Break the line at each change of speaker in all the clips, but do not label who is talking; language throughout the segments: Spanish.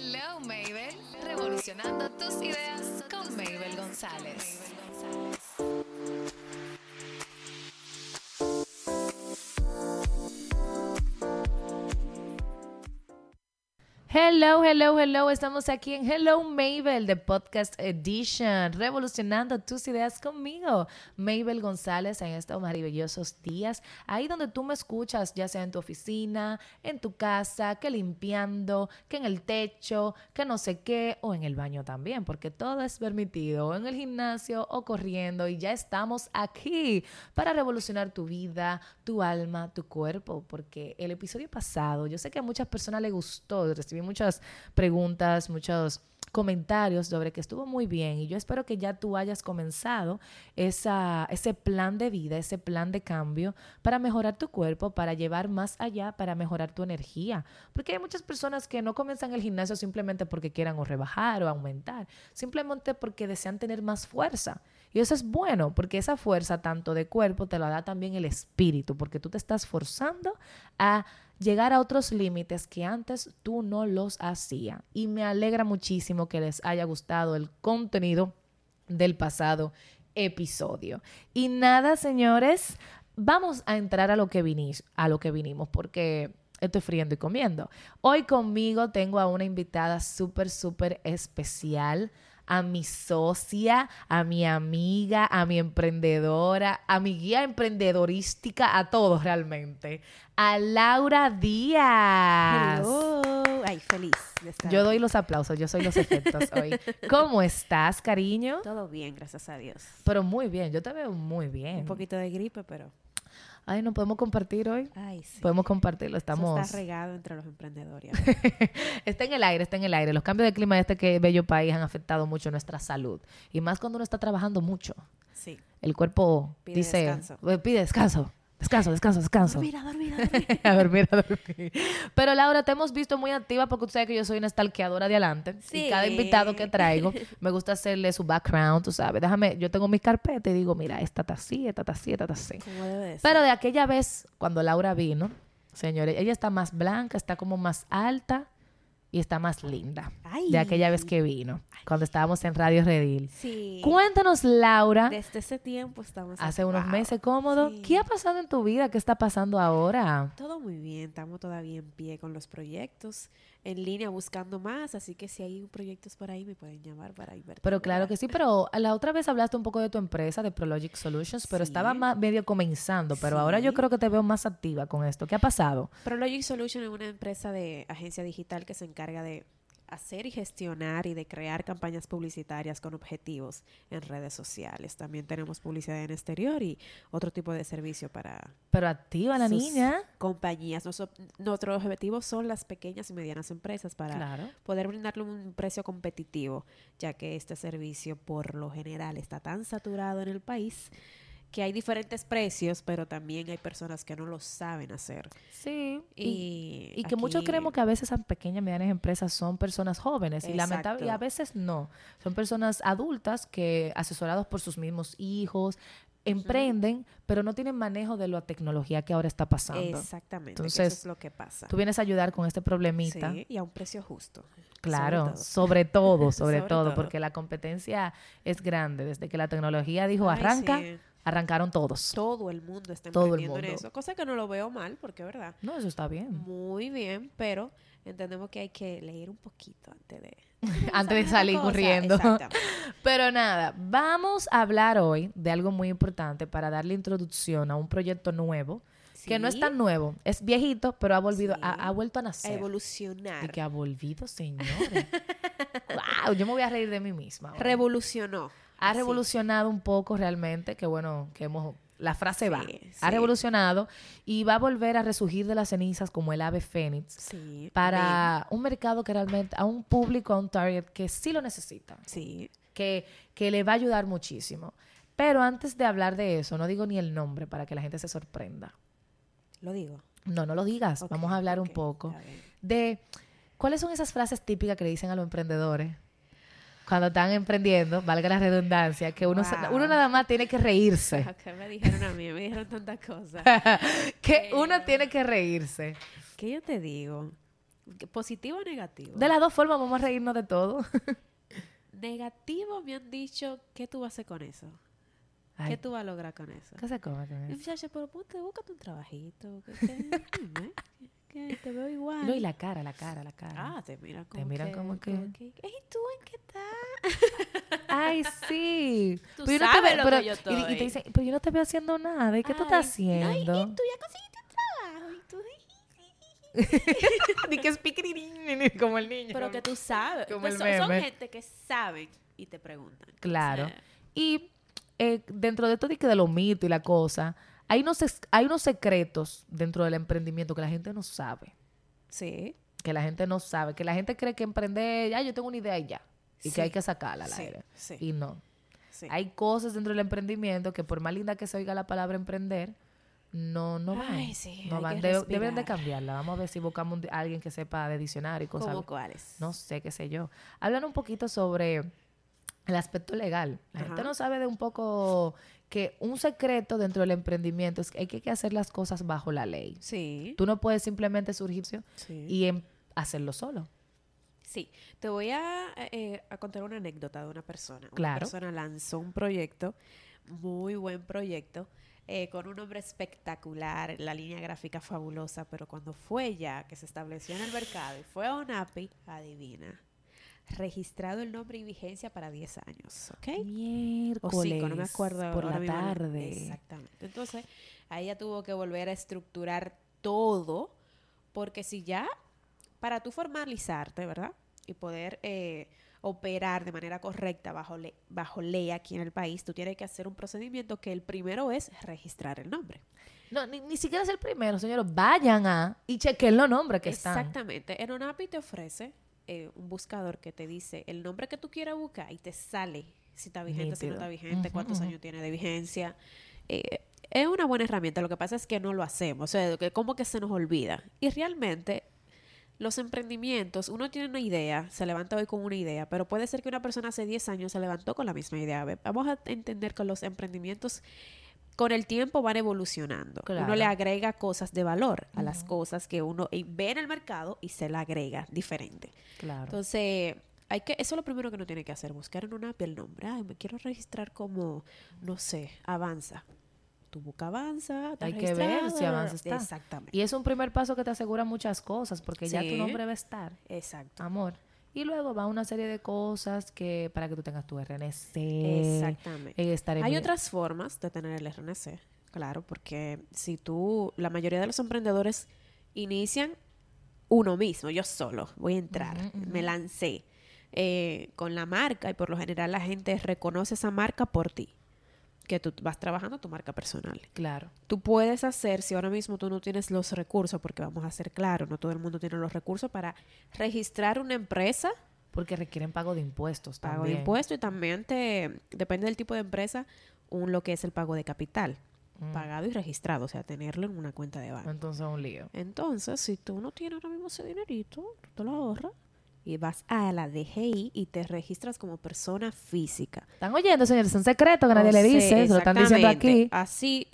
Hello, Mabel. Revolucionando tus ideas con Mabel González.
Hello, hello, hello. Estamos aquí en Hello Mabel, de Podcast Edition, revolucionando tus ideas conmigo, Mabel González, en estos maravillosos días. Ahí donde tú me escuchas, ya sea en tu oficina, en tu casa, que limpiando, que en el techo, que no sé qué, o en el baño también, porque todo es permitido, o en el gimnasio o corriendo. Y ya estamos aquí para revolucionar tu vida, tu alma, tu cuerpo, porque el episodio pasado, yo sé que a muchas personas les gustó recibir muchas preguntas, muchos comentarios sobre que estuvo muy bien y yo espero que ya tú hayas comenzado esa, ese plan de vida, ese plan de cambio para mejorar tu cuerpo, para llevar más allá, para mejorar tu energía. Porque hay muchas personas que no comienzan el gimnasio simplemente porque quieran o rebajar o aumentar, simplemente porque desean tener más fuerza. Y eso es bueno, porque esa fuerza tanto de cuerpo te la da también el espíritu, porque tú te estás forzando a llegar a otros límites que antes tú no los hacías. Y me alegra muchísimo que les haya gustado el contenido del pasado episodio. Y nada, señores, vamos a entrar a lo que vinimos, porque estoy friendo y comiendo. Hoy conmigo tengo a una invitada súper, súper especial a mi socia, a mi amiga, a mi emprendedora, a mi guía emprendedorística, a todos realmente. A Laura Díaz.
Hello. Ay, feliz de estar
Yo
aquí.
doy los aplausos, yo soy los efectos hoy. ¿Cómo estás, cariño?
Todo bien, gracias a Dios.
Pero muy bien, yo te veo muy bien.
Un poquito de gripe, pero...
Ay, ¿no podemos compartir hoy?
Ay, sí.
Podemos compartirlo,
Eso
estamos...
está regado entre los emprendedores.
está en el aire, está en el aire. Los cambios de clima de este que bello país han afectado mucho nuestra salud. Y más cuando uno está trabajando mucho.
Sí.
El cuerpo
Pide
dice...
descanso.
Pide descanso. Descanso, descanso, descanso.
Dormida, dormida.
a dormir, a dormir. Pero Laura, te hemos visto muy activa porque tú sabes que yo soy una stalkeadora de adelante. Y
Sí.
cada invitado que traigo, me gusta hacerle su background, tú sabes. Déjame, yo tengo mis carpetas y digo, mira, esta está así, esta está así, esta está así.
Como debe ser.
Pero de aquella vez, cuando Laura vino, señores, ella está más blanca, está como más alta y está más linda.
Ay.
De aquella vez que vino, cuando estábamos en Radio Redil.
Sí.
Cuéntanos, Laura,
Desde ese tiempo estamos...
hace unos meses cómodo,
Sí.
¿qué ha pasado en tu vida? ¿Qué está pasando ahora?
Todo muy bien, estamos todavía en pie con los proyectos, en línea buscando más, así que si hay proyectos por ahí me pueden llamar para invertir.
Pero claro que sí, pero la otra vez hablaste un poco de tu empresa, de Prologic Solutions, pero
Sí.
estaba más medio comenzando, pero ahora yo creo que te veo más activa con esto. ¿Qué ha pasado?
Prologic Solution es una empresa de agencia digital que se encarga de hacer y gestionar y de crear campañas publicitarias con objetivos en redes sociales. También tenemos publicidad en exterior y otro tipo de servicio para
Pero activa la niña.
compañías. Nuestros objetivos son las pequeñas y medianas empresas para
Claro.
poder brindarle un precio competitivo, ya que este servicio por lo general está tan saturado en el país que hay diferentes precios, pero también hay personas que no lo saben hacer.
Sí.
Y,
Y que muchos creemos que a veces esas pequeñas y medianas empresas son personas jóvenes y lamentable y a
Exacto.
veces no. Son personas adultas que asesorados por sus mismos hijos emprenden, pero no tienen manejo de la tecnología que ahora está pasando.
Exactamente.
Entonces,
eso es lo que pasa.
Tú vienes a ayudar con este problemita.
Sí, y a un precio justo.
Claro,
sobre
sobre todo,
todo.
sobre,
Sobre
todo,
todo.
porque la competencia es grande. Desde que la tecnología dijo
Ay,
arranca,
sí.
Arrancaron todos.
Todo el mundo está
Todo el
emprendiendo en
mundo.
eso, cosa que no lo veo mal, porque es verdad.
No, eso está bien.
Muy bien, pero entendemos que hay que leer un poquito antes de...
Antes de salir corriendo. Pero nada, vamos a hablar hoy de algo muy importante para darle introducción a un proyecto nuevo, que no es tan nuevo, es viejito, pero ha volvido,
Sí.
ha, ha vuelto a
a
nacer.
evolucionar.
Y que ha volvido, señores. wow, yo me voy a reír de mí misma. ahora.
Revolucionó.
Ha
Así.
revolucionado un poco realmente, que bueno, que hemos, la frase va,
Sí,
ha revolucionado y va a volver a resurgir de las cenizas como el ave fénix
Sí.
para un mercado que realmente, a un público, a un target que sí lo necesita.
Sí.
que, que le va a ayudar muchísimo. Pero antes de hablar de eso, no digo ni el nombre para que la gente se sorprenda.
Lo digo.
No, no lo digas, vamos a hablar un poco de cuáles son esas frases típicas que le dicen a los emprendedores cuando están emprendiendo, valga la redundancia, que uno,
Wow.
uno nada más tiene que reírse.
¿Qué me dijeron a mí? Me dijeron tantas cosas.
que uno tiene que reírse.
¿Qué yo te digo? ¿Positivo o negativo?
De las dos formas vamos a reírnos de todo.
Negativo me han dicho, ¿qué tú vas a hacer con eso?
Ay,
¿Qué tú vas a lograr con eso?
¿Qué se come con eso?
Muchacha, pero ponte, búscate un trabajito. que- dime, que te veo igual.
No, y la cara, la cara, la cara.
Ah, te miran como
miran
que,
como que-
¿Ey, tú en qué estás?
Ay, sí.
Tú
Pero yo no te
sabes
veo-
lo
pero-
que yo
y- Y, te
estoy.
dicen, pero yo no te veo haciendo nada. ¿Y qué tú estás
Ay, ay,
haciendo?
y tú ya conseguiste trabajo. Y tú,
Ni que es piquirirín, como el niño.
pero que tú sabes.
Como
Pues
el
son, son gente que saben y te preguntan.
Claro.
O sea,
Y eh, dentro de todo y que de los mitos y la cosa, hay unos, hay unos secretos dentro del emprendimiento que la gente no sabe.
sí.
Que la gente no sabe. Que la gente cree que emprender, ya yo tengo una idea y ya. Y
Sí.
que hay que sacarla al
Sí,
aire.
sí.
Y no.
sí.
Hay cosas dentro del emprendimiento que por más linda que se oiga la palabra emprender, no, no van.
Ay, sí,
no van. De- deben de cambiarla. Vamos a ver si buscamos a alguien que sepa de diccionario y cosas.
¿Cómo cuáles?
No sé, qué sé yo. Hablan un poquito sobre el aspecto legal. La gente no sabe de un poco que un secreto dentro del emprendimiento es que hay que hacer las cosas bajo la ley.
Sí.
Tú no puedes simplemente surgir
sí.
y em- hacerlo solo.
Sí, te voy a, eh, a contar una anécdota de una persona. Una
Claro.
persona lanzó un proyecto, muy buen proyecto, eh, con un nombre espectacular, la línea gráfica fabulosa, pero cuando fue ya que se estableció en el mercado y fue a UNAPI, adivina, registrado el nombre y vigencia para 10 años, ¿ok?
Miércoles.
O cinco, no me acuerdo.
Por la tarde.
Exactamente. Entonces, ahí ella tuvo que volver a estructurar todo, porque si ya, para tú formalizarte, ¿verdad? Y poder eh, operar de manera correcta bajo, le- bajo ley aquí en el país, tú tienes que hacer un procedimiento que el primero es registrar el nombre.
No, ni, ni siquiera es el primero, señores. Vayan a y chequen los nombres que están.
Exactamente. En ONAPI te ofrece eh, un buscador que te dice el nombre que tú quieras buscar y te sale si está vigente, si no está vigente, cuántos años tiene de vigencia. Eh, es una buena herramienta. Lo que pasa es que no lo hacemos. O sea, que como que se nos olvida. Y realmente los emprendimientos, uno tiene una idea, se levanta hoy con una idea, pero puede ser que una persona hace 10 años se levantó con la misma idea. Vamos a entender que los emprendimientos con el tiempo van evolucionando. Uno le agrega cosas de valor a las cosas que uno eh, ve en el mercado y se la agrega diferente.
Claro.
Entonces, hay que, eso es lo primero que uno tiene que hacer, buscar en una app el nombre. Ay, me quiero registrar como, no sé, Avanza. Tu busca Avanza,
Hay que ver si Avanza está.
Exactamente.
y es un primer paso que te asegura muchas cosas, porque ya tu nombre va a estar.
Exacto.
Amor. Y luego va una serie de cosas que para que tú tengas tu RNC.
Exactamente.
eh, estar en
Hay otras formas de tener el RNC, claro, porque si tú, la mayoría de los emprendedores inician uno mismo, yo solo, voy a entrar, me lancé eh, con la marca y por lo general la gente reconoce esa marca por ti, que tú vas trabajando tu marca personal.
Claro.
Tú puedes hacer, si ahora mismo tú no tienes los recursos, porque vamos a ser claros, no todo el mundo tiene los recursos para registrar una empresa
Porque requieren pago de impuestos
pago
también.
de impuestos y también te depende del tipo de empresa un lo que es el pago de capital
Mm.
pagado y registrado o sea tenerlo en una cuenta de banco
Entonces es un lío.
entonces si tú no tienes ahora mismo ese dinerito tú te lo ahorras y vas a la DGI y te registras como persona física
¿Están oyendo, señores? Es un secreto que nadie
O
le dice. Se lo están diciendo aquí.
así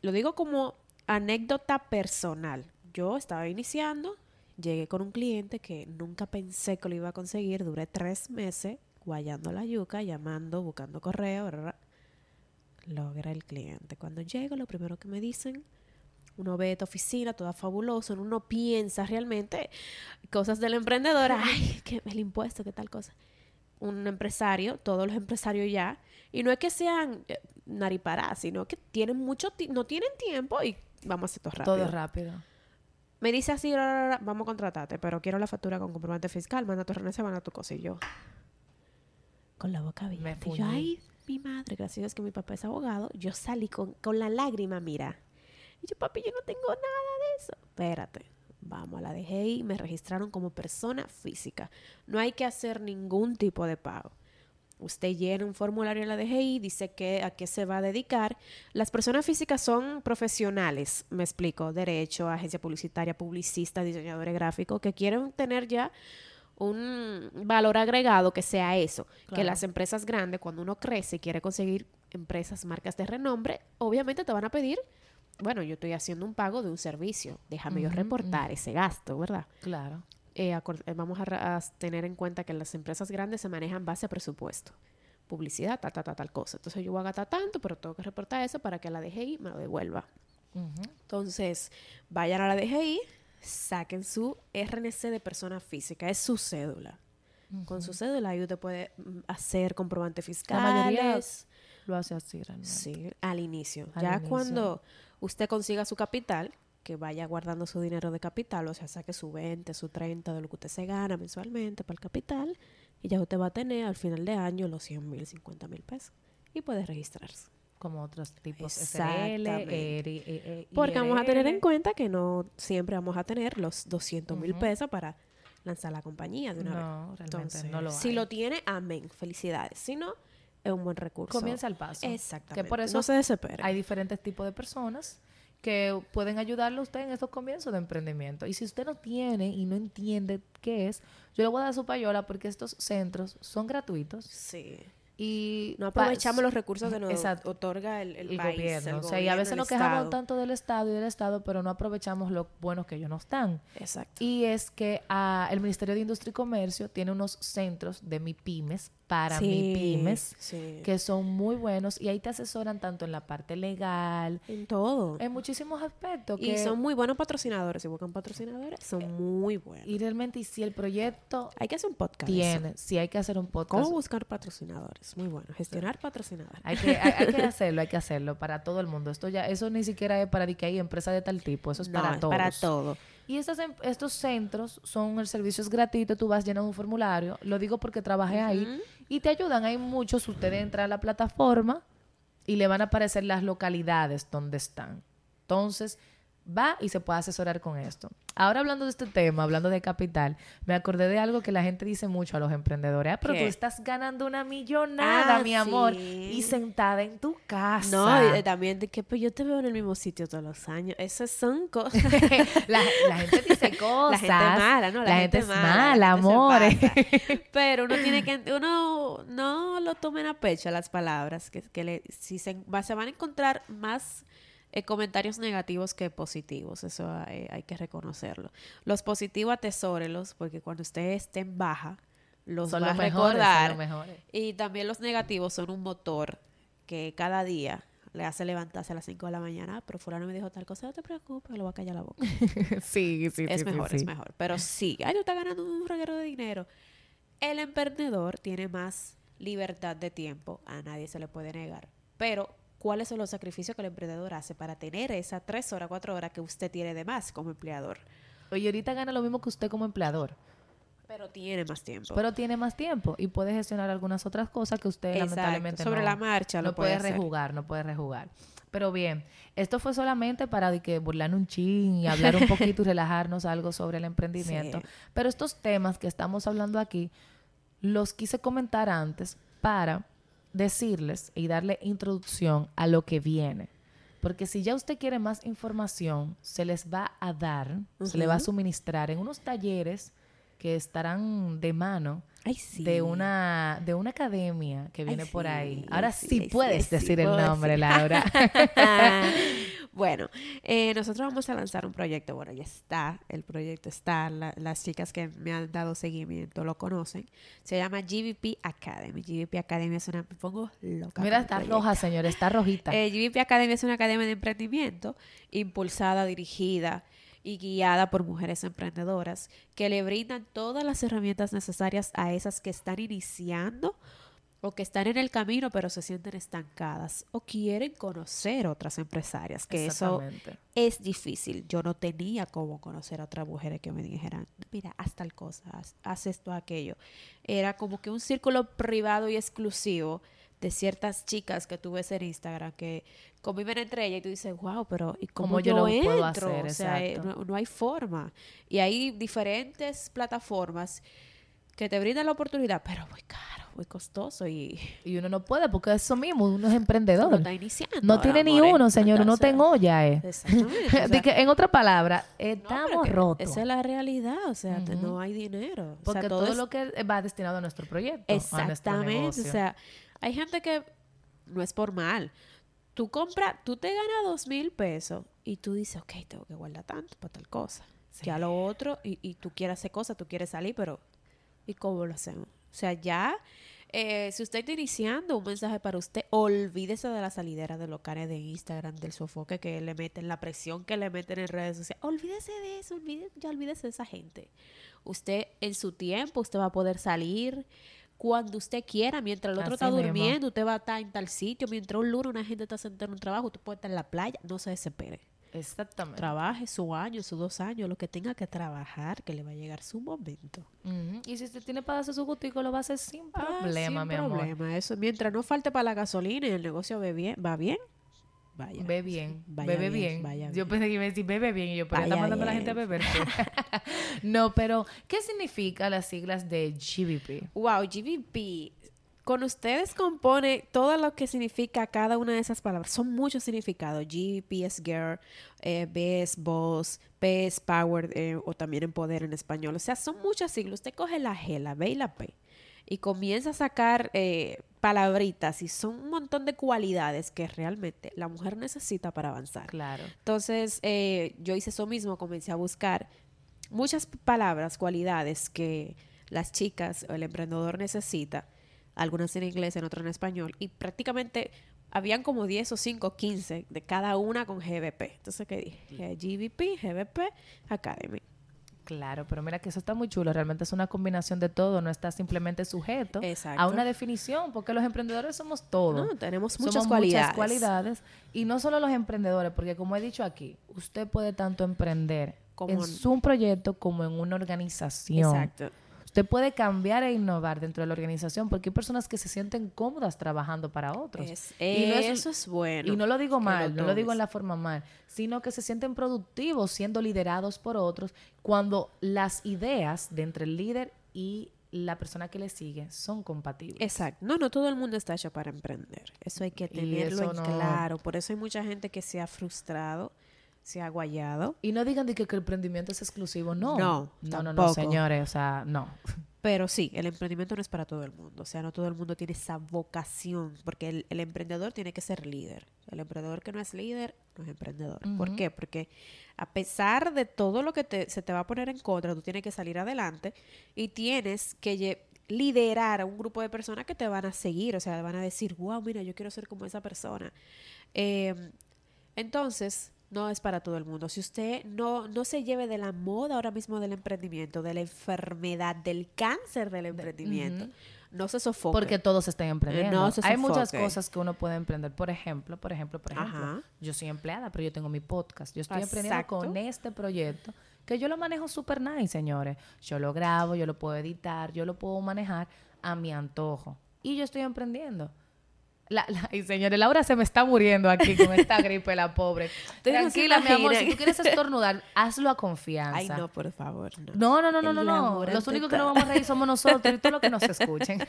lo digo como anécdota personal yo estaba iniciando llegué con un cliente que nunca pensé que lo iba a conseguir duré tres meses guayando la yuca llamando buscando correo ra, ra. logra el cliente cuando llego lo primero que me dicen uno ve esta oficina toda fabulosa uno piensa realmente cosas del emprendedor ay que el impuesto qué tal cosa un empresario, todos los empresarios ya, y no es que sean eh, nariparás, sino que tienen mucho no tienen tiempo y vamos a hacer todo rápido.
Todo rápido.
Me dice así, "Ra, ra, ra, vamos a contratarte, pero quiero la factura con comprobante fiscal, manda tu RNC, manda tu cosa y yo. Con la boca
Me
abierta. Y yo, ay, mi madre, gracias a Dios que mi papá es abogado, yo salí con, con la lágrima, mira. Y yo, papi, yo no tengo nada de eso. Espérate, vamos a la DGI, me registraron como persona física. No hay que hacer ningún tipo de pago. Usted llena un formulario en la DGI, dice que a qué se va a dedicar. Las personas físicas son profesionales, me explico, derecho, agencia publicitaria, publicista, diseñadores gráficos, que quieren tener ya un valor agregado que sea eso. Que las empresas grandes, cuando uno crece y quiere conseguir empresas, marcas de renombre, obviamente te van a pedir, bueno, yo estoy haciendo un pago de un servicio, déjame yo reportar ese gasto, ¿verdad?
Claro.
eh, eh, vamos a, tener en cuenta que las empresas grandes se manejan base a presupuesto. Publicidad, tal, tal, tal, tal cosa. Entonces yo voy a gastar tanto, pero tengo que reportar eso para que la DGI me lo devuelva. Entonces, vayan a la DGI, saquen su RNC de persona física, es su cédula. Con su cédula ahí usted puede mm, hacer comprobantes
La mayoría lo hace así realmente.
Sí, al inicio.
Al
ya
inicio.
cuando usted consiga su capital, que vaya guardando su dinero de capital, o sea, saque su 20, su 30 de lo que usted se gana mensualmente para el capital, y ya usted va a tener al final de año los 100 mil, 50 mil pesos. Y puede registrarse.
Como otros tipos SRL. ERI, E- E-
Porque vamos a tener en cuenta que no siempre vamos a tener los 200 mil pesos para lanzar la compañía de una vez.
No, realmente
Entonces,
no lo
si
hay.
lo tiene, amén, felicidades. Si no, es un buen recurso.
Comienza el paso.
Exactamente.
Que por eso
no se desespere.
hay diferentes tipos de personas que pueden ayudarle a usted en estos comienzos de emprendimiento. Y si usted no tiene y no entiende qué es, yo le voy a dar su payola porque estos centros son gratuitos
Sí.
y
No aprovechamos los recursos que nos
Exacto.
otorga el, el
el
país,
gobierno.
el
o sea, y a veces nos quejamos
Estado.
tanto del Estado y del Estado, pero no aprovechamos lo buenos que ellos nos dan.
Exacto.
Y es que ah, el Ministerio de Industria y Comercio tiene unos centros de MIPIMES para
Sí,
MIPIMES
sí.
que son muy buenos y ahí te asesoran tanto en la parte legal,
En todo.
en muchísimos aspectos.
Y son muy buenos patrocinadores. Si buscan patrocinadores, son muy buenos.
y realmente, y si el proyecto
Hay que hacer un podcast.
tiene, si hay que hacer un podcast,
¿Cómo buscar patrocinadores? Muy bueno. Gestionar patrocinadores.
hay que, hay, hay que hacerlo, hay que hacerlo para todo el mundo. Esto ya, eso ni siquiera es para que hay empresa de tal tipo, eso es
No,
para
es
todos.
para todo.
Y estas, em- estos centros son, el servicio es gratuito, tú vas llenando un formulario, lo digo porque trabajé ahí, y te ayudan, hay muchos, usted entra a la plataforma y le van a aparecer las localidades donde están. Entonces, va y se puede asesorar con esto. Ahora hablando de este tema, hablando de capital, me acordé de algo que la gente dice mucho a los emprendedores, ah, pero
¿Qué?
tú estás ganando una millonada,
Ah,
mi amor,
sí.
y sentada en tu casa.
No, y, eh, también de que pues, yo te veo en el mismo sitio todos los años. Esas son cosas.
la, la gente dice cosas.
La gente mala, ¿no?
La, gente, es mala,
la
amores.
Pero uno tiene que, uno no lo tomen a pecho las palabras, que, que le, si se van a encontrar más eh, comentarios negativos que positivos, eso hay, hay que reconocerlo. Los positivos atesórelos, porque cuando usted esté en baja, los
son
va
los
a
mejores, son
recordar.
los.
Y también los negativos son un motor que cada día le hace levantarse a las 5 de la mañana, "Ah, pero fulano me dijo tal cosa, no te preocupes, lo voy a callar la boca.
sí, sí,
es
sí,
mejor,
sí,
es
sí.
mejor. Pero sí, ay, tú estás ganando un reguero de dinero. El emprendedor tiene más libertad de tiempo, a nadie se le puede negar. Pero, ¿cuáles son los sacrificios que el emprendedor hace para tener esas tres horas, cuatro horas que usted tiene de más como empleador?
Oye, ahorita gana lo mismo que usted como empleador,
Pero tiene más tiempo.
pero tiene más tiempo y puede gestionar algunas otras cosas que usted
Exacto,
lamentablemente
sobre
no,
la marcha lo
no
puede
rejugar, no puede rejugar. Pero bien, esto fue solamente para de que burlar un chin y hablar un poquito y relajarnos algo sobre el emprendimiento.
Sí.
Pero estos temas que estamos hablando aquí los quise comentar antes para decirles y darle introducción a lo que viene. Porque si ya usted quiere más información, se les va a dar, se le va a suministrar en unos talleres que estarán de mano
Ay, sí.
de una de una academia que
Ay,
viene por ahí.
ay,
Ahora
sí,
sí,
ay,
puedes
ay,
decir el nombre. Laura.
bueno, eh, nosotros vamos a lanzar un proyecto. Bueno, ya está, el proyecto está. la- las chicas que me han dado seguimiento lo conocen. Se llama GVP Academy. GVP Academy es una. Me pongo loca.
Mira, está
proyecto.
roja, señor, está rojita.
Eh, GVP Academy es una academia de emprendimiento impulsada, dirigida y guiada por mujeres emprendedoras que le brindan todas las herramientas necesarias a esas que están iniciando o que están en el camino pero se sienten estancadas o quieren conocer otras empresarias, que eso es difícil. Yo no tenía cómo conocer a otras mujeres que me dijeran, mira, haz tal cosa, haz, haz esto, aquello. Era como que un círculo privado y exclusivo de ciertas chicas que tú ves en Instagram que conviven entre ellas y tú dices, wow, pero ¿y cómo,
¿Cómo yo
yo,
lo puedo
entro?
hacer?
o sea, eh, no, no hay forma. Y hay diferentes plataformas que te brindan la oportunidad, pero muy caro, muy costoso y
Y uno no puede porque eso mismo, uno es emprendedor.
está iniciando.
No tiene ni uno, señor, uno
Entonces,
está en olla, eh.
Exactamente. o sea,
De que, en otra palabra,
No,
estamos rotos.
Esa es la realidad, o sea, te- no hay dinero. O sea,
Porque todo,
es-
lo que va destinado a nuestro proyecto. a nuestro
Exactamente, o sea, hay gente que no es por mal. Tú compras, tú te ganas dos mil pesos y tú dices, ok, tengo que guardar tanto para tal cosa. Ya lo otro, y, y tú quieres hacer cosas, tú quieres salir, pero ¿y cómo lo hacemos? O sea, ya, eh, si usted está iniciando un mensaje para usted, olvídese de la salidera de los de Instagram, del sofoque que le meten, la presión que le meten en redes sociales. Olvídese de eso, olvídese, ya olvídese de esa gente. Usted en su tiempo, usted va a poder salir cuando usted quiera, mientras el otro
Así
está
mismo.
durmiendo, usted va a estar en tal sitio, mientras un lunes una gente está sentada en un trabajo, usted puede estar en la playa, no se desespere.
Exactamente.
Trabaje su año, sus dos años, lo que tenga que trabajar, que le va a llegar su momento.
Y si usted tiene para darse su gustico, lo va a hacer sin
Ah,
problema,
sin
mi amor.
problema. Eso, mientras no falte para la gasolina y el negocio ve bien, va bien, vaya.
Ve bien,
Vaya
bebe
bien,
bien.
vaya
Yo
bien.
pensé que iba a decir bebe bien y yo, pero está mandando a la gente a beber. no, pero ¿qué significa las siglas de GBP?
Wow, GVP. Con ustedes compone todo lo que significa cada una de esas palabras. Son muchos significados. GVP es girl, eh, B es boss, P es power eh, o también en poder en español. O sea, son muchas siglas. Usted coge la G, la B y la P y comienza a sacar eh, palabritas y son un montón de cualidades que realmente la mujer necesita para avanzar.
Claro.
Entonces, eh, yo hice eso mismo, comencé a buscar muchas palabras, cualidades que las chicas o el emprendedor necesita, algunas en inglés, en otras en español, y prácticamente habían como 10 o 5 o 15 de cada una con GBP. Entonces, ¿qué dije? GBP, GBP, Academy.
Claro, pero mira que eso está muy chulo. Realmente es una combinación de todo, no está simplemente sujeto
Exacto.
a una definición, porque los emprendedores somos todos.
No, tenemos
Somos
muchas cualidades.
cualidades. Y no solo los emprendedores, porque como he dicho aquí, usted puede tanto emprender
Como
en
en-
su proyecto como en una organización.
Exacto.
Usted puede cambiar e innovar dentro de la organización porque hay personas que se sienten cómodas trabajando para otros.
Es-
Y no es-
eso es bueno.
y no lo digo mal, no lo digo en la forma mal, sino que se sienten productivos siendo liderados por otros cuando las ideas de entre el líder y la persona que le sigue son compatibles.
Exacto. No, no todo el mundo está hecho para emprender. Eso hay que tenerlo en
no-
claro. Por eso hay mucha gente que se ha frustrado, se ha guayado.
Y no digan de que, que el emprendimiento es exclusivo, no.
No,
no, no, no, señores, o sea, no.
Pero sí, el emprendimiento no es para todo el mundo. O sea, no todo el mundo tiene esa vocación. Porque el, el emprendedor tiene que ser líder. El emprendedor que no es líder no es emprendedor. ¿Por qué? Porque a pesar de todo lo que te- se te va a poner en contra, tú tienes que salir adelante y tienes que liderar a un grupo de personas que te van a seguir. O sea, van a decir, wow, mira, yo quiero ser como esa persona. Eh, entonces, no es para todo el mundo. Si usted no, no se lleve de la moda ahora mismo del emprendimiento, de la enfermedad, del cáncer del emprendimiento, no se sofoque.
Porque todos están emprendiendo.
no se
Hay muchas cosas que uno puede emprender. Por ejemplo, por ejemplo, por ejemplo,
Ajá.
yo soy empleada, pero yo tengo mi podcast. Yo estoy emprendiendo con este proyecto que yo lo manejo super nice, señores. Yo lo grabo, yo lo puedo editar, yo lo puedo manejar a mi antojo. Y yo estoy emprendiendo. La, la- y señores, Laura se me está muriendo aquí con esta gripe, la pobre. Tranquila, mi amor, si tú quieres estornudar, hazlo a confianza.
Ay, no, por favor. No,
No, no, no, no, no, Los únicos que
está-
no vamos a reír somos nosotros y todos los que nos escuchen.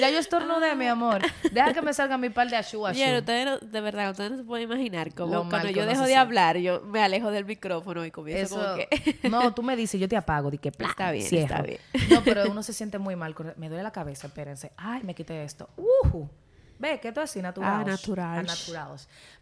ya yo estornudé, mi amor. Deja que me salga mi par de ashu ashu.
Ustedes no- de verdad, ustedes no se pueden imaginar cómo cuando yo dejo de hablar, yo me alejo del micrófono y comienzo
Eso,
como que...
no, tú me dices, yo te apago, di que pla,
Está bien,
cierro.
está bien.
No, pero uno se siente muy mal. Me duele la cabeza, espérense. Ay, me quité esto. Ujú. Ve, que es así, natural.
Ah, natural.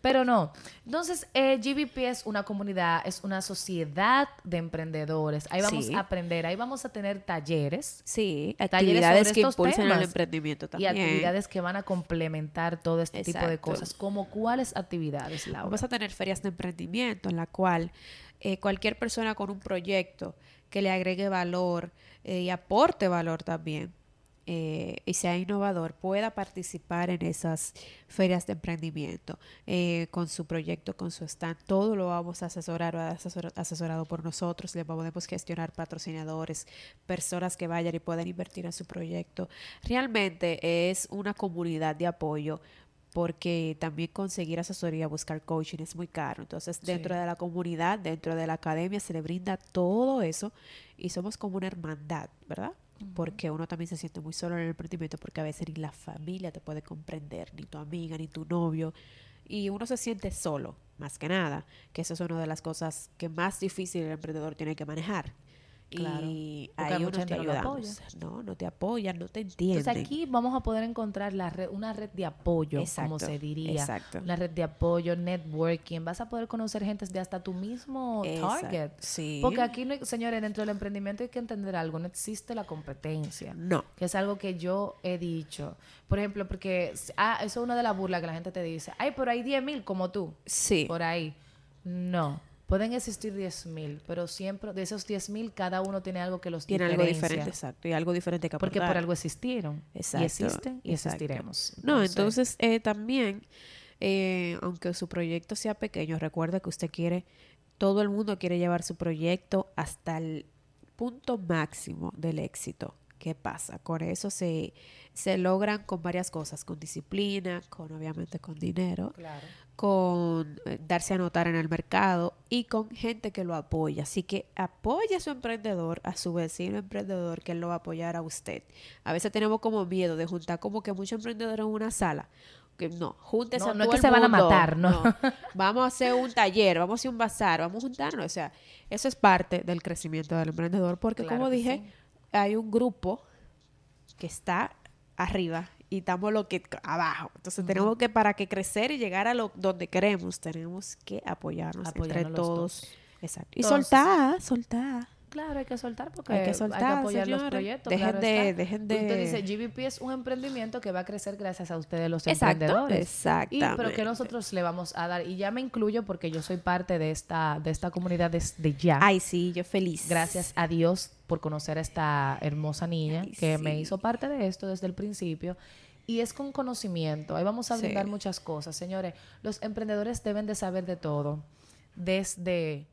Pero no. Entonces, eh, GBP es una comunidad, es una sociedad de emprendedores. Ahí vamos
Sí.
a aprender, ahí vamos a tener talleres.
Sí,
Talleres
actividades
sobre
que
estos
impulsen el
temas.
emprendimiento
Y
también.
actividades que van a complementar todo este tipo de cosas. ¿Como cuáles actividades, Laura?
Vamos a tener ferias de emprendimiento en la cual eh, cualquier persona con un proyecto que le agregue valor eh, y aporte valor también eh, y sea innovador pueda participar en esas ferias de emprendimiento eh, con su proyecto, con su stand. Todo lo vamos a asesorar, va a asesor- asesorado por nosotros. Le podemos gestionar patrocinadores, personas que vayan y puedan invertir en su proyecto. Realmente es una comunidad de apoyo porque también conseguir asesoría, buscar coaching es muy caro. Entonces, dentro
Sí.
de la comunidad, dentro de la academia, se le brinda todo eso y somos como una hermandad, ¿verdad? Porque uno también se siente muy solo en el emprendimiento porque a veces ni la familia te puede comprender, ni tu amiga, ni tu novio. Y uno se siente solo, más que nada, que eso es una de las cosas que más difícil el emprendedor tiene que manejar.
Claro,
Y
porque
ahí
mucha
uno te
gente no
ayudamos. No, no te apoyan, no te entienden.
Entonces aquí vamos a poder encontrar la red- una red de apoyo, como se diría.
exacto.
Una red de apoyo, networking. Vas a poder conocer gente de hasta tu mismo
Exacto,
target.
sí.
Porque aquí, no hay- señores, dentro del emprendimiento hay que entender algo. No existe la competencia.
No.
Que es algo que yo he dicho. Por ejemplo, porque ah, eso es una de las burlas que la gente te dice. Ay, pero hay 10 mil como tú.
Sí.
Por ahí. No. Pueden existir 10 mil, pero siempre de esos 10 mil, cada uno tiene algo que los
Tiene algo
diferencia.
diferente, exacto. Y algo diferente que
Porque por
aportar.
algo existieron.
Exacto,
Y existen y
exacto.
existiremos.
No, entonces eh, también, eh, aunque su proyecto sea pequeño, recuerda que usted quiere, todo el mundo quiere llevar su proyecto hasta el punto máximo del éxito. ¿Qué pasa? Con eso se, se logran con varias cosas, con disciplina, con obviamente con dinero,
Claro.
con eh, darse a notar en el mercado y con gente que lo apoya. Así que apoya a su emprendedor, a su vecino emprendedor, que él lo va a apoyar a usted. A veces tenemos como miedo de juntar como que muchos emprendedores en una sala. No, júntese
No, no es que se van a matar, ¿no?
Vamos a hacer un taller, vamos a hacer un bazar, vamos a juntarnos. O sea, eso es parte del crecimiento del emprendedor porque
Claro
como dije,
sí.
Hay un grupo que está arriba y estamos lo que abajo. Entonces tenemos que para que crecer y llegar a lo donde queremos, tenemos que apoyarnos, entre
Apoyarnos
todos.
dos.
Exacto. Y soltar, soltar.
Claro, hay que soltar porque
Hay que soltar,
apoyar los proyectos.
Dejen
claro
de-
está.
dejen
Usted
de-
dice, GBP es un emprendimiento que va a crecer gracias a ustedes los
Exacto,
emprendedores. Y,
exactamente.
pero que nosotros le vamos a dar, y ya me incluyo porque yo soy parte de esta, de esta comunidad desde ya.
Ay, sí, yo feliz.
Gracias a Dios por conocer a esta hermosa niña
Ay,
que me hizo parte de esto desde el principio. Y es con conocimiento. Ahí vamos a
Sí.
brindar muchas cosas. Señores, los emprendedores deben de saber de todo. Desde,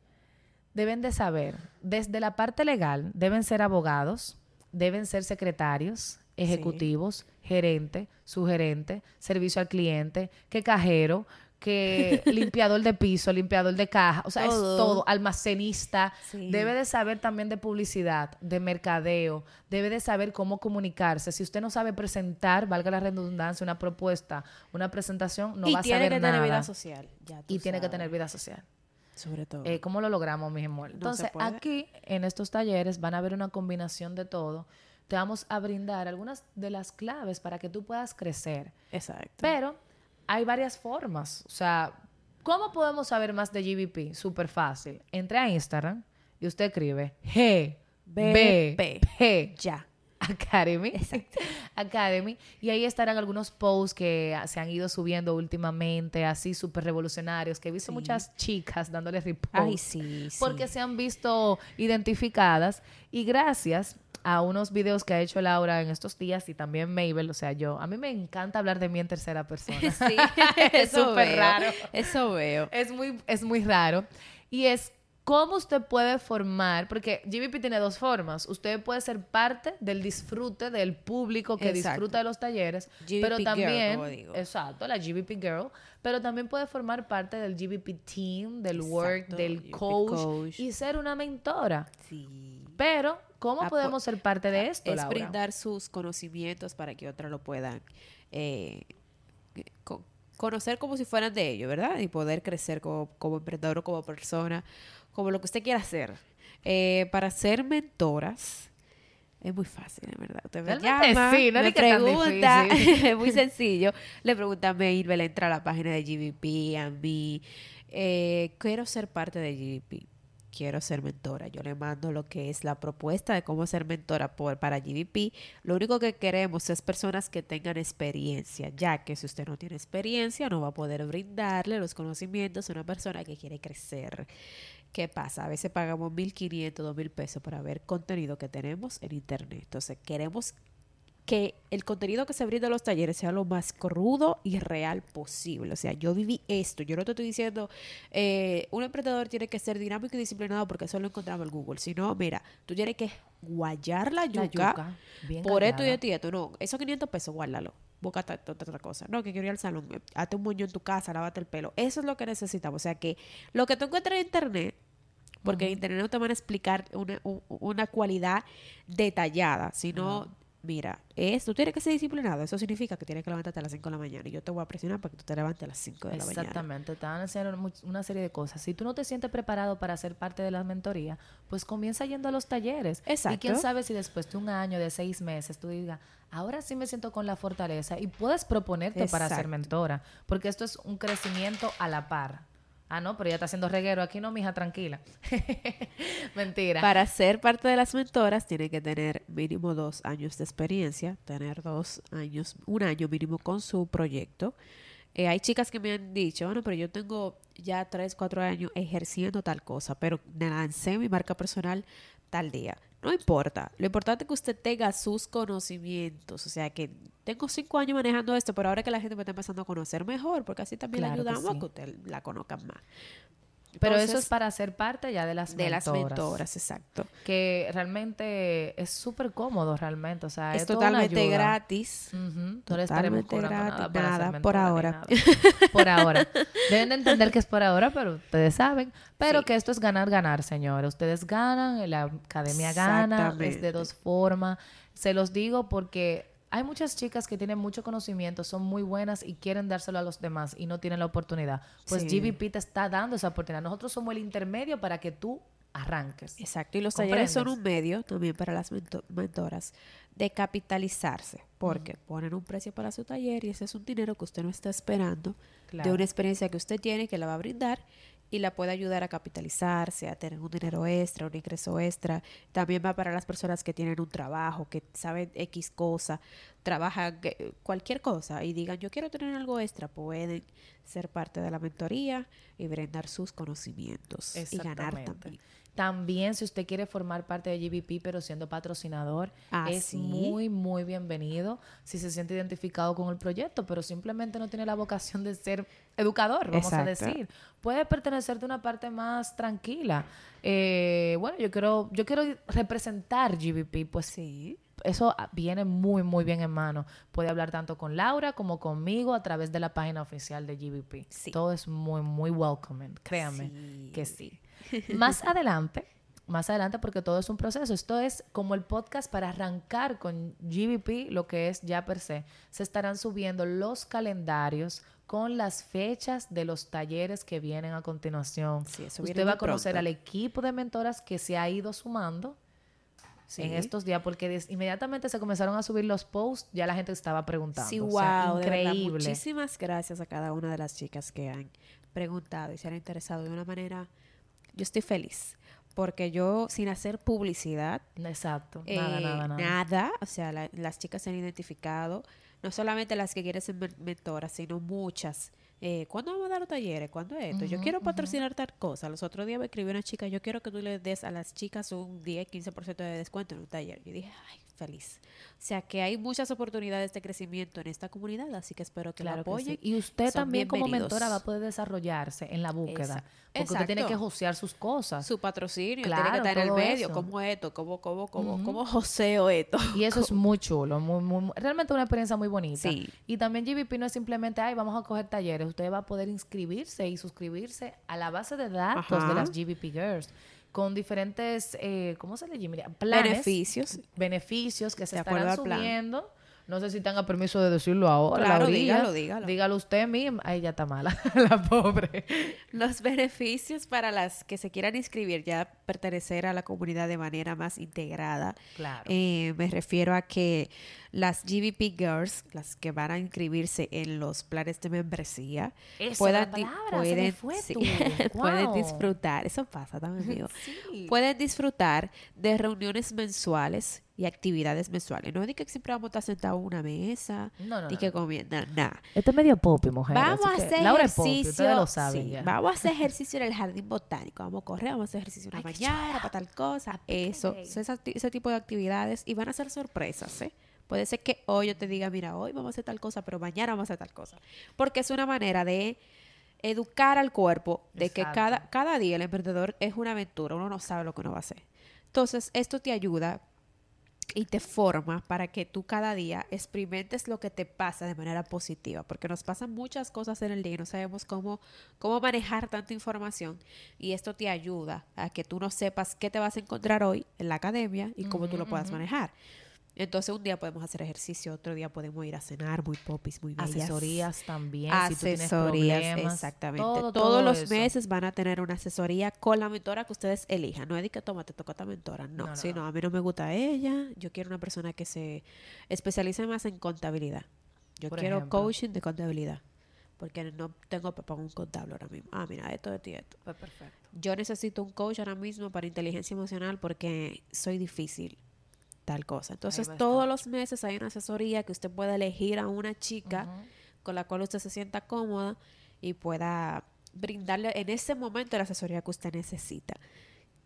deben de saber, desde la parte legal, deben ser abogados, deben ser secretarios, ejecutivos, gerente, sugerente, servicio al cliente, que cajero, que limpiador de piso, limpiador de caja, o sea, es
Todo.
almacenista,
Sí.
debe de saber también de publicidad, de mercadeo, debe de saber cómo comunicarse. Si usted no sabe presentar, valga la redundancia, una propuesta, una presentación, no
y
va a
tiene
saber
que
nada.
tener vida social. ya
y tiene que tener vida social.
Sobre todo.
Eh, ¿Cómo lo logramos, mi amor?
No se
Entonces, aquí en estos talleres van a haber una combinación de todo. Te vamos a brindar algunas de las claves para que tú puedas crecer.
Exacto.
Pero hay varias formas. O sea, ¿cómo podemos saber más de GBP? Súper fácil. Entre a Instagram y usted escribe G B
B,
P
ya.
Academy. Academy. Y ahí estarán algunos posts que se han ido subiendo últimamente, así súper revolucionarios, que he visto
Sí.
muchas chicas dándole repost.
Ay, sí, sí.
Porque se han visto identificadas y gracias a unos videos que ha hecho Laura en estos días y también Mabel, o sea, yo, a mí me encanta hablar de mí en tercera persona.
Sí,
Es súper raro.
Eso veo.
es muy, es muy raro. Y es cómo usted puede formar, porque GBP tiene dos formas. Usted puede ser parte del disfrute del público que
Exacto.
disfruta de los talleres,
GBP
pero
girl,
también,
como digo.
exacto, la GBP Girl, pero también puede formar parte del GBP Team, del work, del coach,
coach.
y ser una mentora.
Sí.
Pero, ¿cómo
Apo-
podemos ser parte de esto,
es
Laura?
brindar sus conocimientos para que otros lo puedan eh, co- conocer como si fueran de ellos, ¿verdad? Y poder crecer como, como emprendedor o como persona, como lo que usted quiera hacer. Eh, para ser mentoras, es muy fácil, de verdad. Usted me
Realmente
llama,
sí, no
me pregunta, es muy sencillo. Le pregunta a Mail, le entra a la página de GVP, a mí. eh, quiero ser parte de GVP. Quiero ser mentora. Yo le mando lo que es la propuesta de cómo ser mentora por, para GVP. Lo único que queremos es personas que tengan experiencia, ya que si usted no tiene experiencia, no va a poder brindarle los conocimientos a una persona que quiere crecer. ¿Qué pasa? A veces pagamos 1.500, 2.000 pesos para ver contenido que tenemos en Internet. Entonces, queremos que el contenido que se brinda en los talleres sea lo más crudo y real posible. O sea, yo viví esto. Yo no te estoy diciendo, eh, un emprendedor tiene que ser dinámico y disciplinado porque eso lo encontramos en Google. Sino, mira, tú tienes que guayar la
La
yuca,
bien
por esto y esto y esto. No, esos 500 pesos, guárdalo. Busca otra, cosa. No, que quiero ir al salón. eh, Hazte un moño en tu casa, lávate el pelo. Eso es lo que necesitamos. O sea, que lo que tú encuentras en Internet porque en internet no te van a explicar una, una cualidad detallada, sino mira, es, tú tienes que ser disciplinado, eso significa que tienes que levantarte a las 5 de la mañana y yo te voy a presionar para que tú te levantes a las 5 de la mañana.
Exactamente, te van a enseñar much- una serie de cosas. Si tú no te sientes preparado para ser parte de la mentoría, pues comienza yendo a los talleres. Y
Exacto.
quién sabe si después de un año, de seis meses, tú digas, ahora sí me siento con la fortaleza y puedes proponerte para ser mentora, porque esto es un crecimiento a la par. Ah, no, pero ya está haciendo reguero. Aquí no, mija, tranquila. Mentira.
Para ser parte de las mentoras tiene que tener mínimo dos años de experiencia, tener dos años, un año mínimo con su proyecto. Eh, hay chicas que me han dicho, bueno, pero yo tengo ya tres, cuatro años ejerciendo tal cosa, pero lancé mi marca personal tal día. No importa, lo importante es que usted tenga sus conocimientos, o sea que tengo cinco años manejando esto, pero ahora que la gente me está empezando a conocer mejor, porque así también
Claro
le
que
ayudamos
sí.
a que usted la conozcan más.
Pero eso es para ser parte ya de las
de las
mentoras.
exacto.
Que realmente es súper cómodo, realmente. O sea,
es
una
totalmente gratis.
Ujú, No le estaremos cobrando
gratis,
nada,
por ahora.
nada. Por ahora. Deben de entender que es por ahora, pero ustedes saben. Pero
Sí.
que esto es ganar, ganar, señores. Ustedes ganan, la academia gana, es de dos formas. Se los digo porque hay muchas chicas que tienen mucho conocimiento, son muy buenas y quieren dárselo a los demás y no tienen la oportunidad. Pues
Sí.
GBP te está dando esa oportunidad. Nosotros somos el intermedio para que tú arranques.
Exacto, y los talleres son un medio también para las mento- mentoras de capitalizarse, porque ponen un precio para su taller y ese es un dinero que usted no está esperando, de
Claro.
una experiencia que usted tiene que la va a brindar y la puede ayudar a capitalizarse, a tener un dinero extra, un ingreso extra. También va para las personas que tienen un trabajo, que saben X cosa, trabajan que- cualquier cosa y digan yo quiero tener algo extra, pueden ser parte de la mentoría y brindar sus conocimientos y ganar también.
También, si usted quiere formar parte de GBP, pero siendo patrocinador,
Ah,
es
¿sí?
muy, muy bienvenido si se siente identificado con el proyecto, pero simplemente no tiene la vocación de ser educador, vamos a decir. Puede pertenecer de una parte más tranquila. Eh, bueno, yo quiero, yo quiero representar GBP, pues
Sí.
eso viene muy, muy bien en mano. Puede hablar tanto con Laura como conmigo a través de la página oficial de GBP.
Sí.
Todo es muy, muy welcoming, créame
Sí.
que sí. Más adelante, más adelante, porque todo es un proceso. Esto es como el podcast para arrancar con GBP, lo que es ya per se. Se estarán subiendo los calendarios con las fechas de los talleres que vienen a continuación.
Sí, eso
Usted va a conocer
pronto.
al equipo de mentoras que se ha ido sumando
Sí.
en estos días, porque inmediatamente se comenzaron a subir los posts, ya la gente estaba preguntando.
Sí,
O
wow,
sea,
de verdad,
increíble.
muchísimas gracias a cada una de las chicas que han preguntado y se han interesado de una manera. Yo estoy feliz porque yo, sin hacer publicidad,
Exacto. Nada,
eh,
nada, nada.
nada, o sea, la- las chicas se han identificado, no solamente las que quieren ser men- mentoras, sino muchas. Eh, ¿Cuándo vamos a dar los talleres? ¿Cuándo es esto? yo quiero patrocinar tal cosa. Los otros días me escribió una chica, yo quiero que tú le des a las chicas un 10, 15% de descuento en un taller. Yo dije, ay, feliz. O sea, que hay muchas oportunidades de crecimiento en esta comunidad, así que espero que
Claro
la
que
apoyen.
sí. Y usted
Son
también como mentora va a poder desarrollarse en la búsqueda.
Esa-
Porque usted tiene que
Exacto.
josear sus cosas.
Su patrocinio
Claro,
tiene que estar en el medio.
eso.
¿Cómo esto? ¿Cómo, cómo, cómo,
Ujú.
cómo joseo esto?
Y eso es muy chulo, muy, muy, realmente una experiencia muy bonita.
Sí.
Y también GBP no es simplemente, ay, vamos a coger talleres. Usted va a poder inscribirse y suscribirse a la base de datos de las GBP Girls con diferentes, eh, ¿cómo se le llama? Planes.
Beneficios.
beneficios que se estarán subiendo. No sé si tenga permiso de decirlo ahora.
Claro, dígalo, dígalo.
Dígalo usted misma. Ay, ya está mala, la pobre.
Los beneficios para las que se quieran inscribir, ya pertenecer a la comunidad de manera más integrada.
Claro.
Eh, me refiero a que las GVP Girls, las que van a inscribirse en los planes de membresía, puedan,
palabra,
sí, pueden
Guau.
disfrutar, eso pasa también, amigo.
Sí.
Pueden disfrutar de reuniones mensuales y actividades mensuales. No es de que siempre vamos a estar sentados en una mesa
No, no,
y
no,
que
no.
comiendo, nada.
Esto es medio popi, mujer.
Vamos a hacer
popi,
ejercicio.
ustedes lo saben
sí. Vamos a hacer ejercicio en el jardín botánico. Vamos a correr, vamos a hacer ejercicio una
Ay,
mañana para tal cosa. Eso, ese, ese tipo de actividades y van a ser sorpresas, ¿eh? Puede ser que hoy yo te diga, mira, hoy vamos a hacer tal cosa, pero mañana vamos a hacer tal cosa. Porque es una manera de educar al cuerpo de que cada, cada día el emprendedor es una aventura, uno no sabe lo que uno va a hacer. Entonces, esto te ayuda y te forma para que tú cada día experimentes lo que te pasa de manera positiva, porque nos pasan muchas cosas en el día y no sabemos cómo, cómo manejar tanta información y esto te ayuda a que tú no sepas qué te vas a encontrar hoy en la academia y cómo tú lo puedas manejar. Entonces un día podemos hacer ejercicio, otro día podemos ir a cenar muy popis, muy bellas.
Asesorías también. si tú tienes
Asesorías, exactamente.
todo,
Todos
todo
los
eso.
meses van a tener una asesoría con la mentora que ustedes elijan. No es de que toma, te toca esta mentora. No,
No, no,
sino
no.
a mí no me gusta ella. Yo quiero una persona que se especialice más en contabilidad. Yo
Por
quiero
ejemplo.
coaching de contabilidad. Porque no tengo para un contable ahora mismo. Ah, mira, esto, esto y esto.
Pues perfecto.
Yo necesito un coach ahora mismo para inteligencia emocional porque soy difícil tal cosa. Entonces, todos los meses hay una asesoría que usted puede elegir a una chica con la cual usted se sienta cómoda y pueda brindarle en ese momento la asesoría que usted necesita.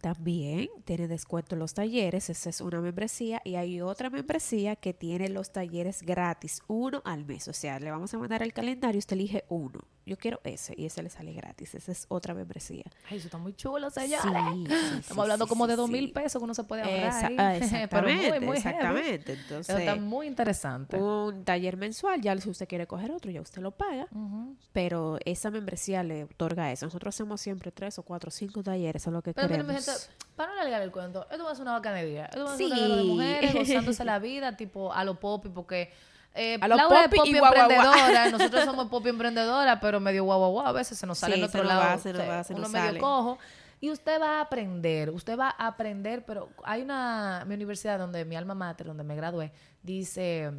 También tiene descuento en los talleres, esa es una membresía y hay otra membresía que tiene los talleres gratis, uno al mes, o sea, le vamos a mandar el calendario, usted elige uno, yo quiero ese y ese le sale gratis, esa es otra membresía.
Ay, eso está muy chulo, señores.
Sí, sí, sí,
Estamos hablando como de dos mil pesos que uno se puede ahorrar
Esa-
ahí.
ah,
Pero
exactamente,
muy, muy heavy.
exactamente.
Eso
Entonces,
está muy interesante.
un taller mensual, ya si usted quiere coger otro, ya usted lo paga, pero esa membresía le otorga eso. Nosotros hacemos siempre tres o cuatro o cinco talleres, eso es lo que
Pero
queremos.
mi gente, para no alargar el cuento, esto va a ser una bacanería. Esto va a ser de mujeres gozándose la vida, tipo a lo popi, porque eh,
A lo
Laura
popi
es emprendedora, nosotros somos popi emprendedora, pero medio guau, guau, guau, a veces se nos sale
Sí,
en otro lado,
va, se va, se
uno medio
sale.
cojo. Y usted va a aprender, usted va a aprender, pero hay una, mi universidad donde mi alma mater, donde me gradué, dice,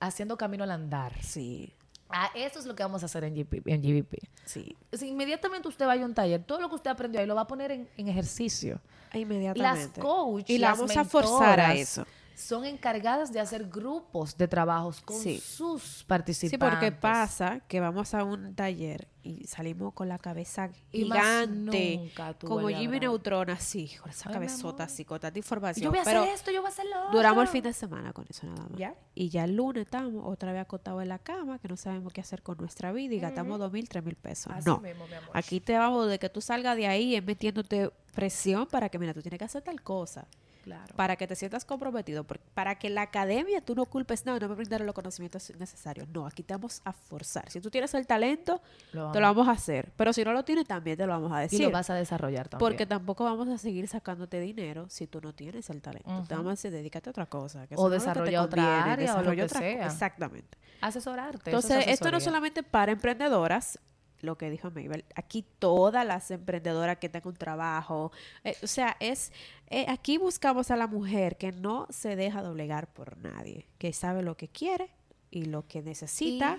haciendo camino al andar.
Sí,
Ah, eso es lo que vamos a hacer en, GP, en GVP.
sí,
Si inmediatamente usted vaya a un taller, todo lo que usted aprendió ahí lo va a poner en, en ejercicio. Las
inmediatamente.
coach,
y la
las
vamos a forzar a eso.
Son encargadas de hacer grupos de trabajos con
Sí.
sus
Sí,
participantes.
porque pasa que vamos a un taller y salimos con la cabeza
Y más
gigante,
nunca
como Jimmy. Neutron, así, con esa
Ay,
cabezota así, con tanta
Yo
información.
voy a
pero
hacer esto, yo voy a hacer lo otro.
duramos el fin de semana con eso nada más.
Ya.
Y ya el lunes estamos otra vez acostados en la cama, que no sabemos qué hacer con nuestra vida y gastamos dos mil, tres mil pesos.
Así
no,
mismo, mi amor.
aquí te vamos de que tú salgas de ahí es metiéndote presión para que, mira, tú tienes que hacer tal cosa.
Claro.
para que te sientas comprometido, para que la academia tú no culpes, no, no me brindaron los conocimientos necesarios. No, aquí te vamos a forzar. Si tú tienes el talento,
Lo
te lo vamos a hacer. Pero si no lo tienes, también te lo vamos a
y
decir.
lo vas a desarrollar también.
porque tampoco vamos a seguir sacándote dinero si tú no tienes el talento. Te
Ujú.
vamos a decir, dedícate a otra cosa. que
O
no te
desarrolla otra
conviene,
área o lo que
otra
sea.
Exactamente.
Asesorarte. eso es
Entonces, esto no solamente para emprendedoras, lo que dijo Mabel, aquí todas las emprendedoras que tengan un trabajo, eh, o sea, es, eh, aquí buscamos a la mujer que no se deja doblegar por nadie, que sabe lo que quiere y lo que necesita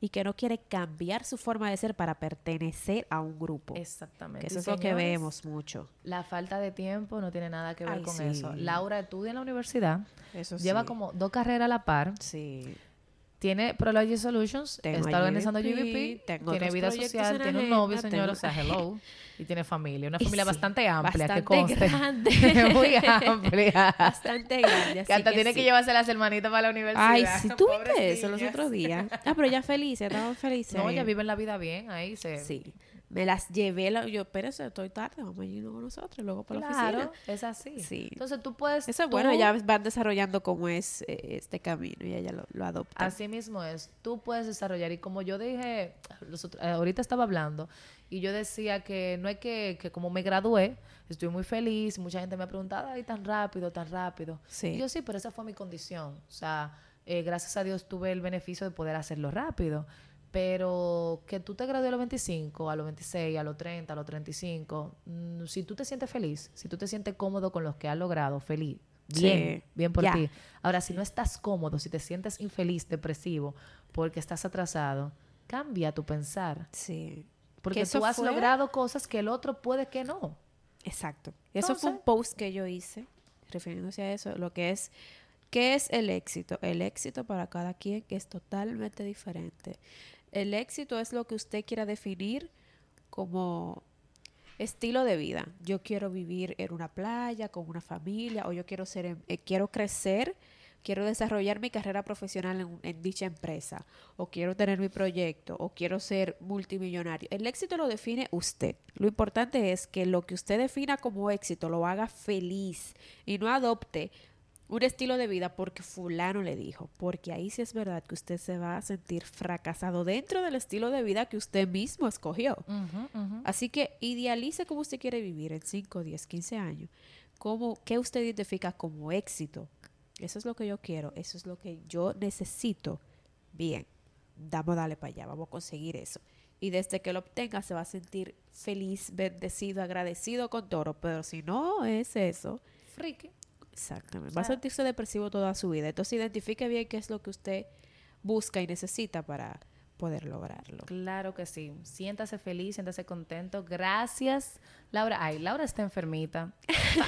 y, que no quiere cambiar su forma de ser para pertenecer a un grupo.
Exactamente.
que eso
Y
es lo que vemos mucho.
La falta de tiempo no tiene nada que ver
Ay,
con
sí.
eso. Laura estudia en la universidad,
Eso
lleva
sí.
como dos carreras a la par,
Sí.
Tiene Prology Solutions,
Tengo
está organizando
tengo
tiene vida social,
en
tiene un novio, señor,
tengo-
o sea, hello, y tiene familia, una familia
sí,
bastante amplia, que
bastante
conste.
grande.
Muy amplia.
Bastante grande.
que hasta tiene
sí.
que llevarse las hermanitas para la universidad.
Ay, si tú viste eso los otros días. Ah, pero ya felices, estaban felices.
No, ella vive la vida bien, ahí se...
Sí. Me las llevé, la- yo, espérese, estoy tarde, vamos a irnos con nosotros, luego por la
Claro,
oficina.
es así.
Sí.
Entonces tú puedes...
Eso es bueno, ya van desarrollando cómo es eh, este camino y ella lo, lo adopta.
Así mismo es. Tú puedes desarrollar. Y como yo dije, los eh, ahorita estaba hablando, y yo decía que no es que, que como me gradué, estoy muy feliz, mucha gente me ha preguntado, ay, tan rápido, tan rápido.
Sí.
Y yo sí, pero esa fue mi condición. O sea, eh, gracias a Dios tuve el beneficio de poder hacerlo rápido. Pero que tú te gradúes a los 25, a los 26, a los 30, a los 35, mm, si tú te sientes feliz, si tú te sientes cómodo con lo que has logrado, feliz, bien,
Sí,
bien por ti. Ahora, si no estás cómodo, si te sientes infeliz, depresivo, porque estás atrasado, cambia tu pensar.
Sí.
Porque tú has
fue-
logrado cosas que el otro puede que no.
Exacto. Eso fue un post que yo hice, refiriéndose a eso, lo que es, ¿qué es el éxito? El éxito para cada quien es totalmente diferente. El éxito es lo que usted quiera definir como estilo de vida. Yo quiero vivir en una playa con una familia o yo quiero ser, em- eh, quiero crecer, quiero desarrollar mi carrera profesional en, en dicha empresa o quiero tener mi proyecto o quiero ser multimillonario. El éxito lo define usted. Lo importante es que lo que usted defina como éxito lo haga feliz y no adopte un estilo de vida porque fulano le dijo, porque ahí sí es verdad que usted se va a sentir fracasado dentro del estilo de vida que usted mismo escogió. Así que idealice cómo usted quiere vivir en 5, 10, 15 años. Cómo, ¿Qué usted identifica como éxito? eso es lo que yo quiero, eso es lo que yo necesito, bien, vamos a darle para allá, vamos a conseguir eso. Y desde que lo obtenga se va a sentir feliz, bendecido, agradecido con todo, pero si no es eso,
Friki.
Exactamente,
O
va a sentirse depresivo toda su vida. Entonces identifique bien qué es lo que usted busca y necesita para poder lograrlo.
Claro que sí. Siéntase feliz, siéntase contento. Gracias, Laura. Ay, Laura está enfermita.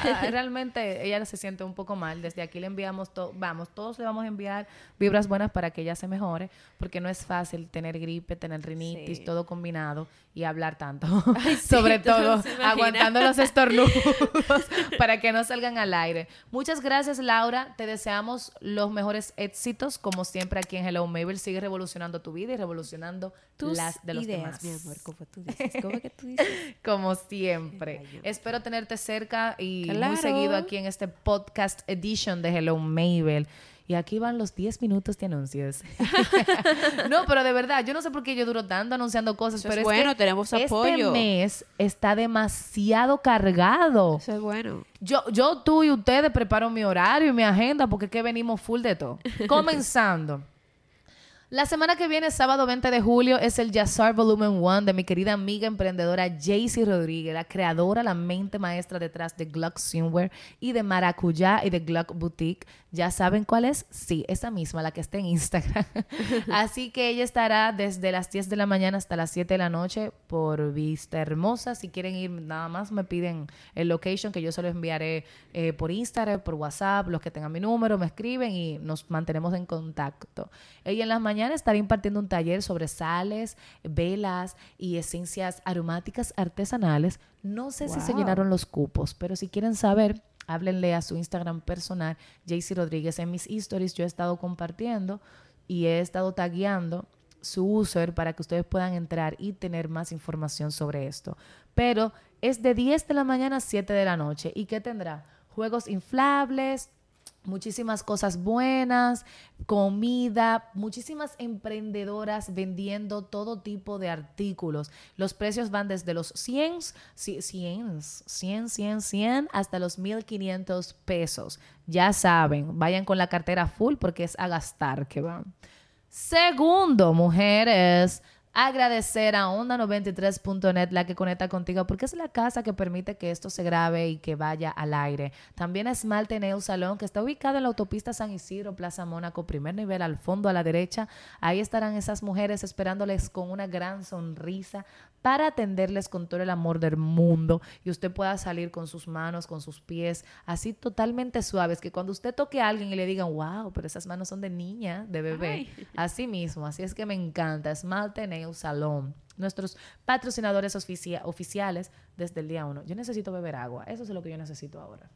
Ah, Realmente ella se siente un poco mal. Desde aquí le enviamos, to- vamos, todos le vamos a enviar vibras buenas para que ella se mejore, porque no es fácil tener gripe, tener rinitis,
Sí.
todo combinado y hablar tanto.
Ay, sí,
Sobre todo aguantando los estornudos para que no salgan al aire. Muchas gracias, Laura. Te deseamos los mejores éxitos, como siempre aquí en Hello Mabel. Sigue revolucionando tu vida y revolucionando
Tus
las de los
ideas,
demás.
mi amor, como tú dices. ¿Cómo que tú dices?
Como siempre. Espero tenerte cerca y muy seguido aquí en este podcast edition de Hello Mabel. Y aquí van los 10 minutos de anuncios. no, pero de verdad, yo no sé por qué yo duro tanto anunciando cosas,
Eso
pero
es bueno,
que
tenemos
este
apoyo.
mes está demasiado cargado.
Eso es bueno.
Yo, yo, tú y ustedes preparo mi horario y mi agenda porque es que venimos full de todo. Comenzando. La semana que viene, sábado 20 de julio, es el Jazzar Volumen 1 de mi querida amiga emprendedora Jaycee Rodríguez, la creadora, la mente maestra detrás de Gluck Swimwear y de Maracuyá y de Gluck Boutique. ¿Ya saben cuál es? Sí, esa misma, la que está en Instagram. Así que ella estará desde las 10 de la mañana hasta las 7 de la noche por Vista Hermosa. Si quieren ir, nada más me piden el location que yo se lo enviaré eh, por Instagram, por WhatsApp. Los que tengan mi número me escriben y nos mantenemos en contacto. Ella en las mañanas estará impartiendo un taller sobre sales, velas y esencias aromáticas artesanales. No sé si se llenaron los cupos, pero si quieren saber, háblenle a su Instagram personal, Jaycee Rodríguez. En mis stories yo he estado compartiendo y he estado tagueando su user para que ustedes puedan entrar y tener más información sobre esto. Pero es de 10 de la mañana a 7 de la noche. ¿Y qué tendrá? Juegos inflables, muchísimas cosas buenas, comida, muchísimas emprendedoras vendiendo todo tipo de artículos. Los precios van desde los 100, ci- 100, 100, 100, 100 hasta los 1500 pesos. Ya saben, vayan con la cartera full porque es a gastar que van. Segundo, mujeres, agradecer a onda93.net, la que conecta contigo, porque es la casa que permite que esto se grabe y que vaya al aire. También a Esmalte Nail Salón, que está ubicado en la autopista San Isidro, Plaza Mónaco, primer nivel, al fondo a la derecha. Ahí estarán esas mujeres esperándoles con una gran sonrisa para atenderles con todo el amor del mundo y usted pueda salir con sus manos, con sus pies, así totalmente suaves, que cuando usted toque a alguien y le digan, wow, pero esas manos son de niña, de bebé,
Ay.
así mismo, así es que me encanta, Esmalte Nail Salón, nuestros patrocinadores oficia- oficiales desde el día uno. Yo necesito beber agua, eso es lo que yo necesito ahora.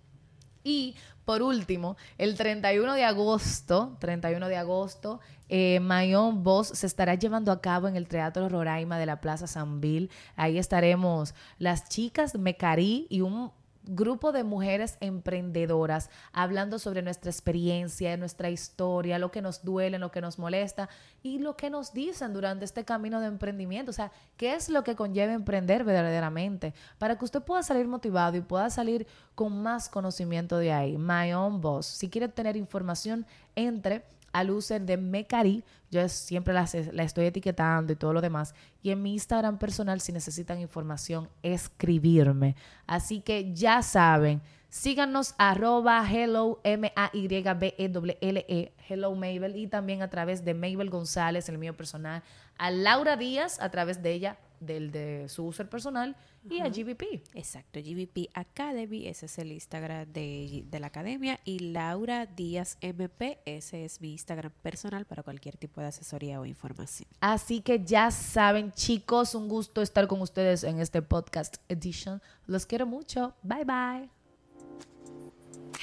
Y por último, el 31 de agosto, 31 de agosto, eh, Mayon Voz se estará llevando a cabo en el Teatro Roraima de la Plaza San Bill. Ahí estaremos las chicas Mecarí y un grupo de mujeres emprendedoras hablando sobre nuestra experiencia, nuestra historia, lo que nos duele, lo que nos molesta y lo que nos dicen durante este camino de emprendimiento. O sea, ¿qué es lo que conlleva emprender verdaderamente? Para que usted pueda salir motivado y pueda salir con más conocimiento de ahí. My Own Boss. Si quiere tener información, entre al user de Mecari. Yo siempre la, estoy etiquetando y todo lo demás. Y en mi Instagram personal, si necesitan información, escribirme. Así que ya saben, síganos arroba hello m a y b e w l e hello Mabel y también a través de Mabel González, el mío personal, a Laura Díaz a través de ella, del de su user personal y a GBP.
Exacto, GVP Academy, ese es el Instagram de, de la academia. Y Laura Díaz MP, ese es mi Instagram personal para cualquier tipo de asesoría o información.
Así que ya saben, chicos, un gusto estar con ustedes en este podcast edition. Los quiero mucho. Bye bye.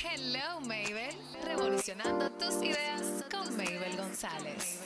Hello, Mabel. Revolucionando tus ideas con Mabel González.